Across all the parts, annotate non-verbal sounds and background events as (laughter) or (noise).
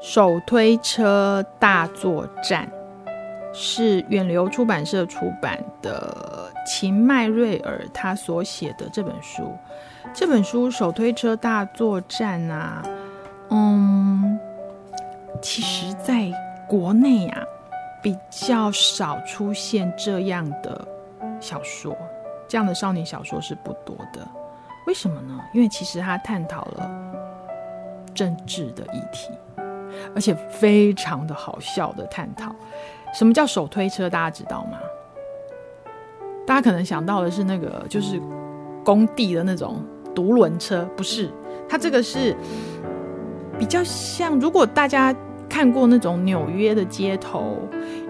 手推车大作战是远流出版社出版的秦麦瑞尔他所写的这本书。这本书《手推车大作战》啊，嗯，其实在国内啊比较少出现这样的小说，这样的少年小说是不多的。为什么呢？因为其实他探讨了政治的议题。而且非常的好笑的探讨，什么叫手推车？大家知道吗？大家可能想到的是那个，就是工地的那种独轮车，不是？它这个是比较像，如果大家看过那种纽约的街头，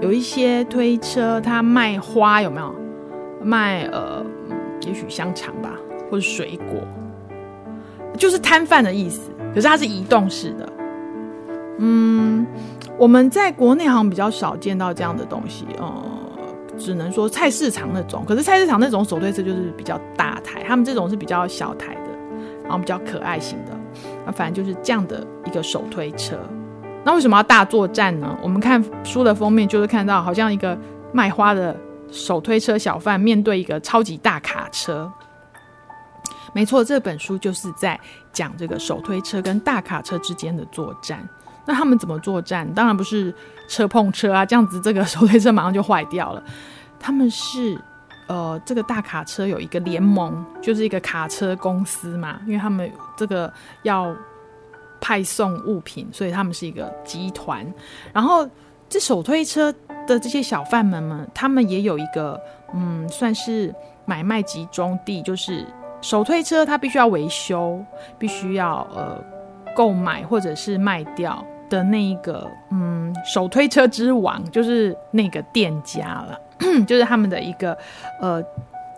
有一些推车，它卖花，有没有？卖呃，也许香肠吧，或者水果，就是摊贩的意思。可是它是移动式的。嗯，我们在国内好像比较少见到这样的东西，呃，只能说菜市场那种。可是菜市场那种手推车就是比较大台，他们这种是比较小台的，然后比较可爱型的。那反正就是这样的一个手推车。那为什么要大作战呢？我们看书的封面就是看到，好像一个卖花的手推车小贩面对一个超级大卡车。没错，这本书就是在讲这个手推车跟大卡车之间的作战。那他们怎么作战？当然不是车碰车啊，这样子这个手推车马上就坏掉了。他们是，呃，这个大卡车有一个联盟，就是一个卡车公司嘛，因为他们这个要派送物品，所以他们是一个集团。然后这手推车的这些小贩们们，他们也有一个，嗯，算是买卖集中地，就是手推车它必须要维修，必须要呃购买或者是卖掉。的那一个，嗯，手推车之王就是那个店家了，(clears throat) 就是他们的一个呃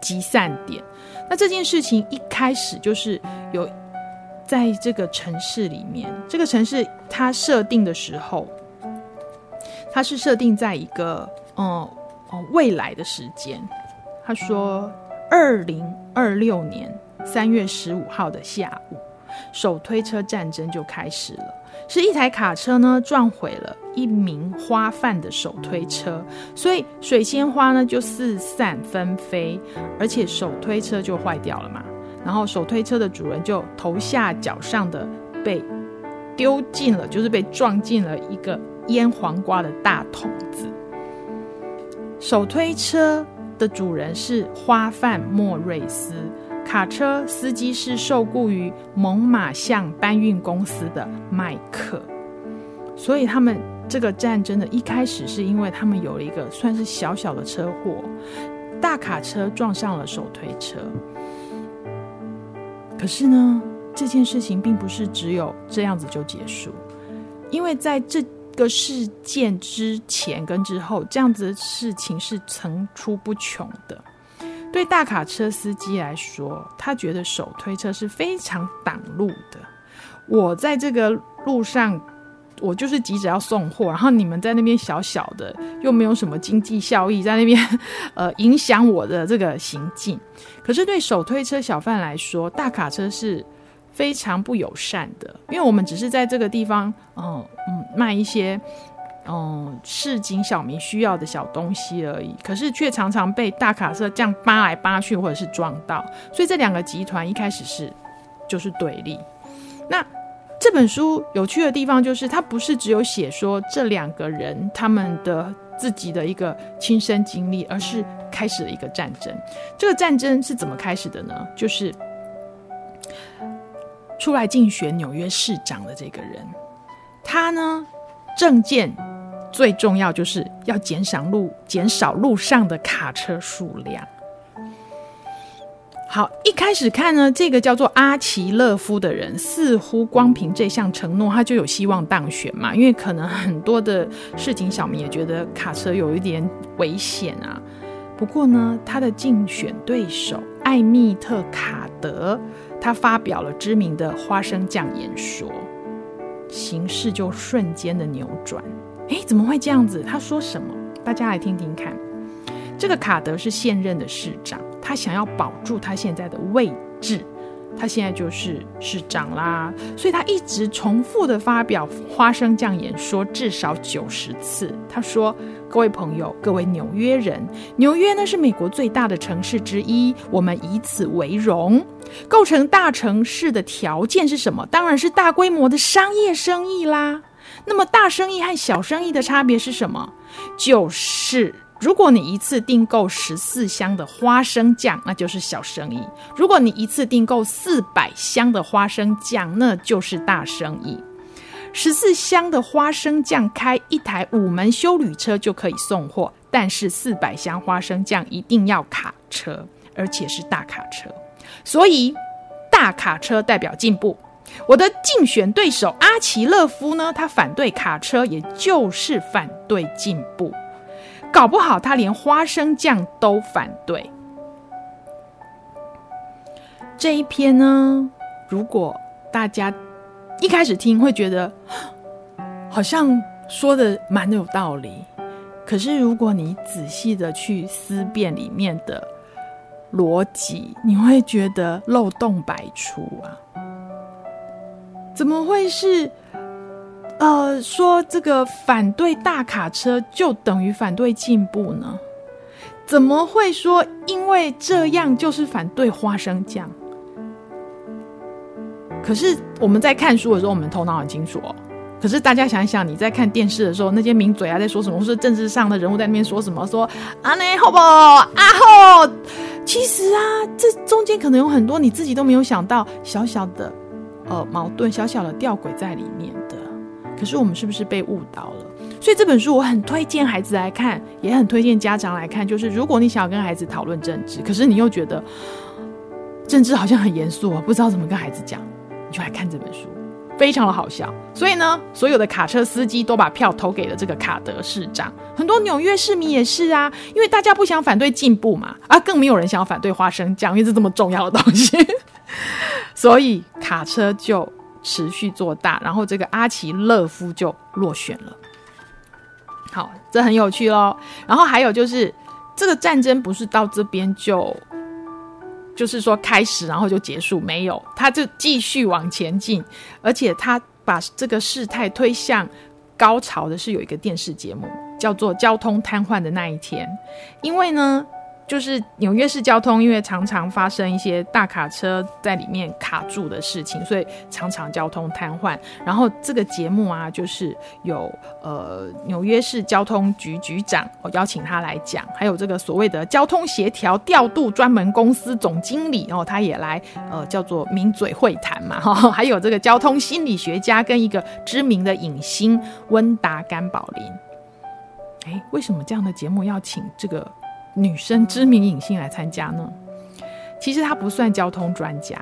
集散点。那这件事情一开始就是有在这个城市里面，这个城市它设定的时候，它是设定在一个嗯哦、未来的时间。他说，二零二六年三月十五号的下午，手推车战争就开始了。是一台卡车呢撞毁了一名花贩的手推车，所以水仙花呢就四散纷飞，而且手推车就坏掉了嘛。然后手推车的主人就头下脚上的被丢进了，就是被撞进了一个腌黄瓜的大桶子。手推车的主人是花贩莫瑞斯。卡车司机是受雇于猛犸象搬运公司的麦克，所以他们这个战争的一开始是因为他们有了一个算是小小的车祸，大卡车撞上了手推车。可是呢，这件事情并不是只有这样子就结束，因为在这个事件之前跟之后，这样子的事情是层出不穷的。对大卡车司机来说，他觉得手推车是非常挡路的。我在这个路上，我就是急着要送货，然后你们在那边小小的，又没有什么经济效益，在那边呃影响我的这个行进。可是对手推车小贩来说，大卡车是非常不友善的，因为我们只是在这个地方，嗯嗯，卖一些。嗯，市井小民需要的小东西而已，可是却常常被大卡车这样扒来扒去，或者是撞到，所以这两个集团一开始是就是对立。那这本书有趣的地方就是，它不是只有写说这两个人他们的自己的一个亲身经历，而是开始了一个战争。这个战争是怎么开始的呢？就是出来竞选纽约市长的这个人，他呢政见。最重要就是要减少路减少路上的卡车数量。好，一开始看呢，这个叫做阿奇勒夫的人，似乎光凭这项承诺，他就有希望当选嘛。因为可能很多的市井小民也觉得卡车有一点危险啊。不过呢，他的竞选对手艾密特卡德，他发表了知名的花生酱演说，形势就瞬间的扭转。哎，怎么会这样子？他说什么？大家来听听看。这个卡德是现任的市长，他想要保住他现在的位置，他现在就是市长啦，所以他一直重复的发表花生酱演说至少九十次。他说：“各位朋友，各位纽约人，纽约呢是美国最大的城市之一，我们以此为荣。构成大城市的条件是什么？当然是大规模的商业生意啦。那么大生意和小生意的差别是什么？就是。”如果你一次订购十四箱的花生酱，那就是小生意；如果你一次订购四百箱的花生酱，那就是大生意。十四箱的花生酱开一台五门休旅车就可以送货，但是四百箱花生酱一定要卡车，而且是大卡车。所以大卡车代表进步。我的竞选对手阿奇勒夫呢，他反对卡车，也就是反对进步。搞不好他连花生酱都反对。这一篇呢，如果大家一开始听会觉得好像说的蛮有道理，可是如果你仔细的去思辨里面的逻辑，你会觉得漏洞百出啊！怎么会是？呃，说这个反对大卡车就等于反对进步呢？怎么会说因为这样就是反对花生酱？可是我们在看书的时候，我们头脑很清楚哦。可是大家想一想，你在看电视的时候，那些名嘴啊在说什么，或是政治上的人物在那边说什么，说啊内好不啊后？其实啊，这中间可能有很多你自己都没有想到小小的呃矛盾，小小的吊诡在里面的。可是我们是不是被误导了？所以这本书我很推荐孩子来看，也很推荐家长来看。就是如果你想要跟孩子讨论政治，可是你又觉得政治好像很严肃啊，不知道怎么跟孩子讲，你就来看这本书，非常的好笑。所以呢，所有的卡车司机都把票投给了这个卡德市长，很多纽约市民也是啊，因为大家不想反对进步嘛，啊，更没有人想要反对花生酱，因为是这么重要的东西，所以卡车就。持续做大，然后这个阿奇勒夫就落选了。好，这很有趣哦。然后还有就是，这个战争不是到这边就，就是说开始，然后就结束，没有，他就继续往前进，而且他把这个事态推向高潮的是有一个电视节目，叫做《交通瘫痪的那一天》，因为呢。就是纽约市交通，因为常常发生一些大卡车在里面卡住的事情，所以常常交通瘫痪。然后这个节目啊，就是有呃纽约市交通局局长，我邀请他来讲，还有这个所谓的交通协调调度专门公司总经理哦，他也来呃叫做名嘴会谈嘛 (laughs) 哈，还有这个交通心理学家跟一个知名的影星温达甘宝林。哎，为什么这样的节目要请这个？女生知名影星来参加呢？其实她不算交通专家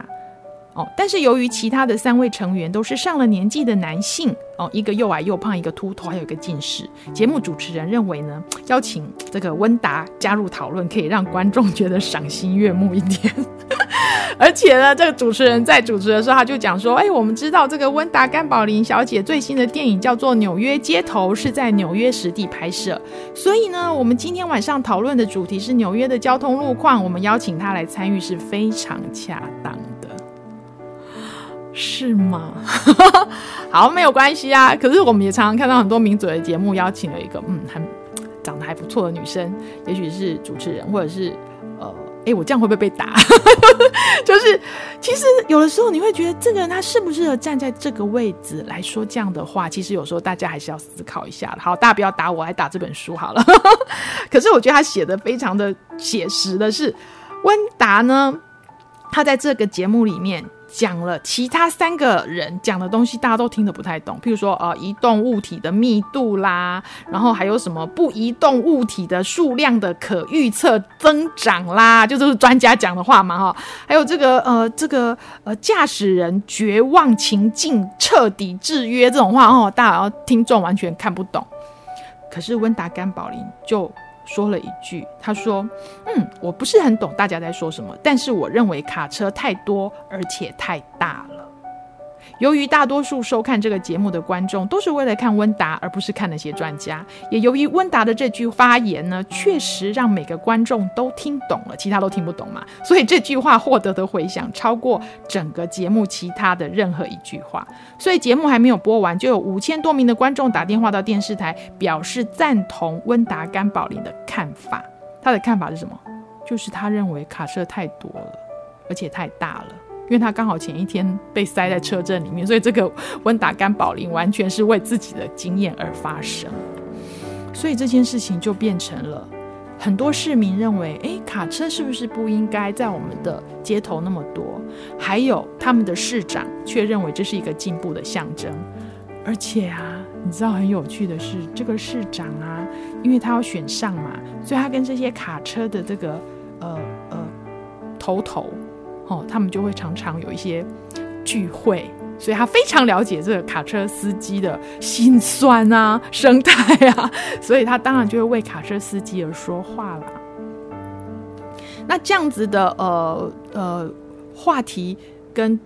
哦，但是由于其他的三位成员都是上了年纪的男性哦，一个又矮又胖，一个秃头，还有一个近视。节目主持人认为呢，邀请这个温达加入讨论，可以让观众觉得赏心悦目一点。(laughs) 而且呢，这个主持人在主持的时候，他就讲说：“哎，我们知道这个温达甘宝林小姐最新的电影叫做《纽约街头》，是在纽约实地拍摄。所以呢，我们今天晚上讨论的主题是纽约的交通路况。我们邀请她来参与是非常恰当，是吗？(laughs) 好，没有关系啊。可是我们也常常看到很多名嘴的节目，邀请了一个嗯，很长得还不错的女生，也许是主持人，或者是呃。”哎，我这样会不会被打？(laughs) 就是，其实有的时候你会觉得这个人他适不适合站在这个位置来说这样的话？其实有时候大家还是要思考一下。好，大家不要打我，来打这本书好了。(laughs) 可是我觉得他写的非常的写实的是，温达呢，他在这个节目里面。讲了其他三个人讲的东西，大家都听得不太懂。譬如说，呃，移动物体的密度啦，然后还有什么不移动物体的数量的可预测增长啦，(laughs) 就这是专家讲的话嘛，哈。还有这个，呃，这个，呃，驾驶人绝望情境彻底制约这种话，哦，大家听众完全看不懂。可是温达甘宝林就。说了一句，他说：“嗯，我不是很懂大家在说什么，但是我认为卡车太多而且太大了。由于大多数收看这个节目的观众都是为了看温达，而不是看那些专家，也由于温达的这句发言呢，确实让每个观众都听懂了，其他都听不懂嘛，所以这句话获得的回响超过整个节目其他的任何一句话。所以节目还没有播完，就有五千多名的观众打电话到电视台，表示赞同温达甘宝林的看法。他的看法是什么？就是他认为卡车太多了，而且太大了。因为他刚好前一天被塞在车阵里面，所以这个温达甘宝林完全是为自己的经验而发生，所以这件事情就变成了很多市民认为，诶，卡车是不是不应该在我们的街头那么多？还有他们的市长却认为这是一个进步的象征，而且啊，你知道很有趣的是，这个市长啊，因为他要选上嘛，所以他跟这些卡车的这个呃呃头头。哦，他们就会常常有一些聚会，所以他非常了解这个卡车司机的心酸啊、生态啊，(laughs) 所以他当然就会为卡车司机而说话了。那这样子的呃呃话题跟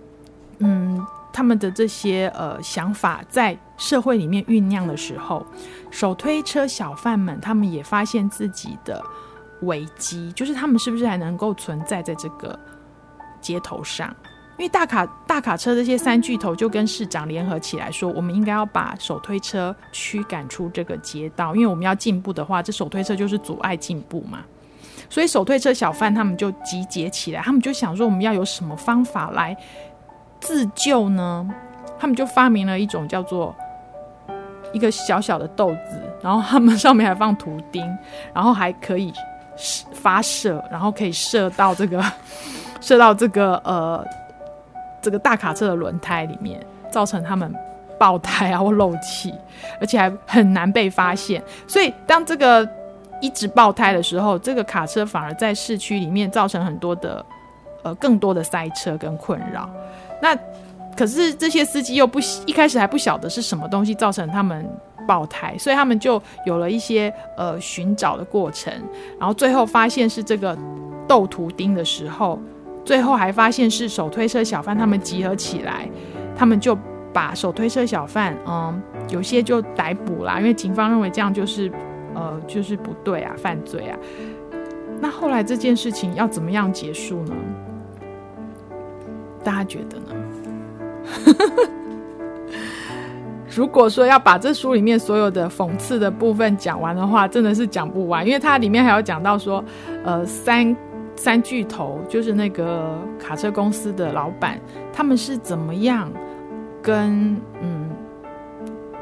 嗯他们的这些呃想法在社会里面酝酿的时候，手推车小贩们他们也发现自己的危机，就是他们是不是还能够存在在这个。街头上，因为大卡大卡车这些三巨头就跟市长联合起来说，我们应该要把手推车驱赶出这个街道，因为我们要进步的话，这手推车就是阻碍进步嘛。所以手推车小贩他们就集结起来，他们就想说，我们要有什么方法来自救呢？他们就发明了一种叫做一个小小的豆子，然后他们上面还放图钉，然后还可以发射，然后可以射到这个。射到这个呃这个大卡车的轮胎里面，造成他们爆胎啊或漏气，而且还很难被发现。所以当这个一直爆胎的时候，这个卡车反而在市区里面造成很多的呃更多的塞车跟困扰。那可是这些司机又不一开始还不晓得是什么东西造成他们爆胎，所以他们就有了一些呃寻找的过程，然后最后发现是这个 (laughs) 豆图钉的时候。最后还发现是手推车小贩，他们集合起来，他们就把手推车小贩，嗯，有些就逮捕啦，因为警方认为这样就是，呃，就是不对啊，犯罪啊。那后来这件事情要怎么样结束呢？大家觉得呢？(laughs) 如果说要把这书里面所有的讽刺的部分讲完的话，真的是讲不完，因为它里面还有讲到说，呃，三。三巨头就是那个卡车公司的老板，他们是怎么样跟嗯，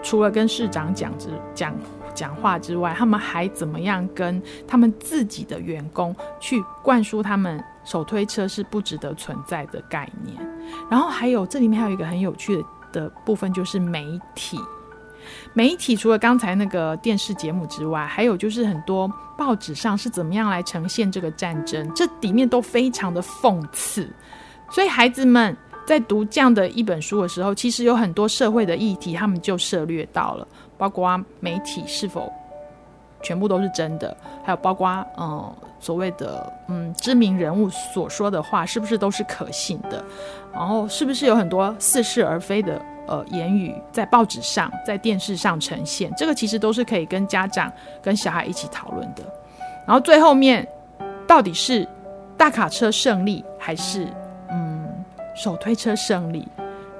除了跟市长讲之讲讲话之外，他们还怎么样跟他们自己的员工去灌输他们手推车是不值得存在的概念？然后还有这里面还有一个很有趣的的部分，就是媒体。媒体除了刚才那个电视节目之外，还有就是很多报纸上是怎么样来呈现这个战争，这里面都非常的讽刺。所以孩子们在读这样的一本书的时候，其实有很多社会的议题，他们就涉猎到了，包括媒体是否全部都是真的，还有包括嗯所谓的嗯知名人物所说的话是不是都是可信的，然后是不是有很多似是而非的。呃，言语在报纸上、在电视上呈现，这个其实都是可以跟家长、跟小孩一起讨论的。然后最后面，到底是大卡车胜利，还是嗯手推车胜利？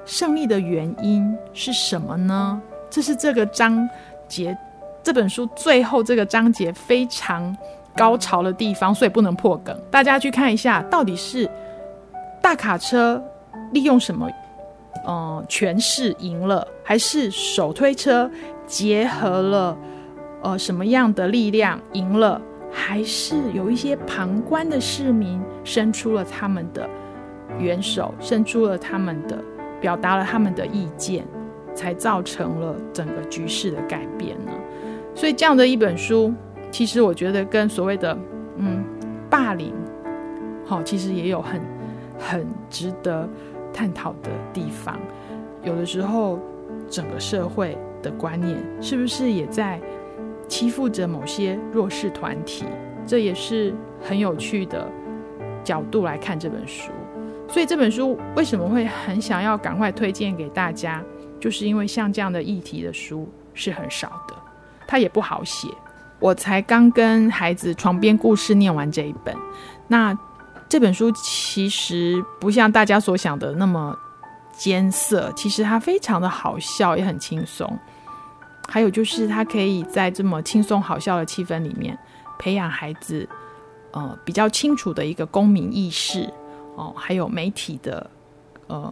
胜利的原因是什么呢？这是这个章节这本书最后这个章节非常高潮的地方，所以不能破梗。大家去看一下，到底是大卡车利用什么？呃，权势赢了，还是手推车结合了呃什么样的力量赢了？还是有一些旁观的市民伸出了他们的援手，伸出了他们的，表达了他们的意见，才造成了整个局势的改变呢？所以这样的一本书，其实我觉得跟所谓的嗯霸凌，好，其实也有很很值得。探讨的地方，有的时候整个社会的观念是不是也在欺负着某些弱势团体？这也是很有趣的角度来看这本书。所以这本书为什么会很想要赶快推荐给大家？就是因为像这样的议题的书是很少的，它也不好写。我才刚跟孩子床边故事念完这一本，那这本书其实不像大家所想的那么艰涩，其实它非常的好笑，也很轻松。还有就是它可以在这么轻松好笑的气氛里面，培养孩子呃比较清楚的一个公民意识。哦，还有媒体的呃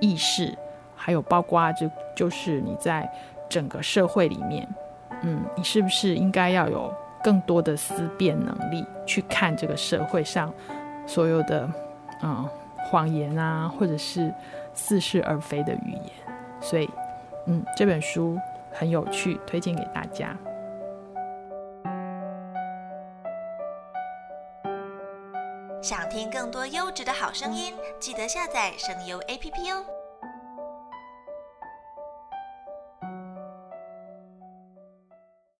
意识，还有包括就就是你在整个社会里面，嗯，你是不是应该要有更多的思辨能力，去看这个社会上所有的嗯谎言啊，或者是似是而非的语言？所以，嗯，这本书很有趣，推荐给大家。想听更多优质的好声音，记得下载声优 APP 哦。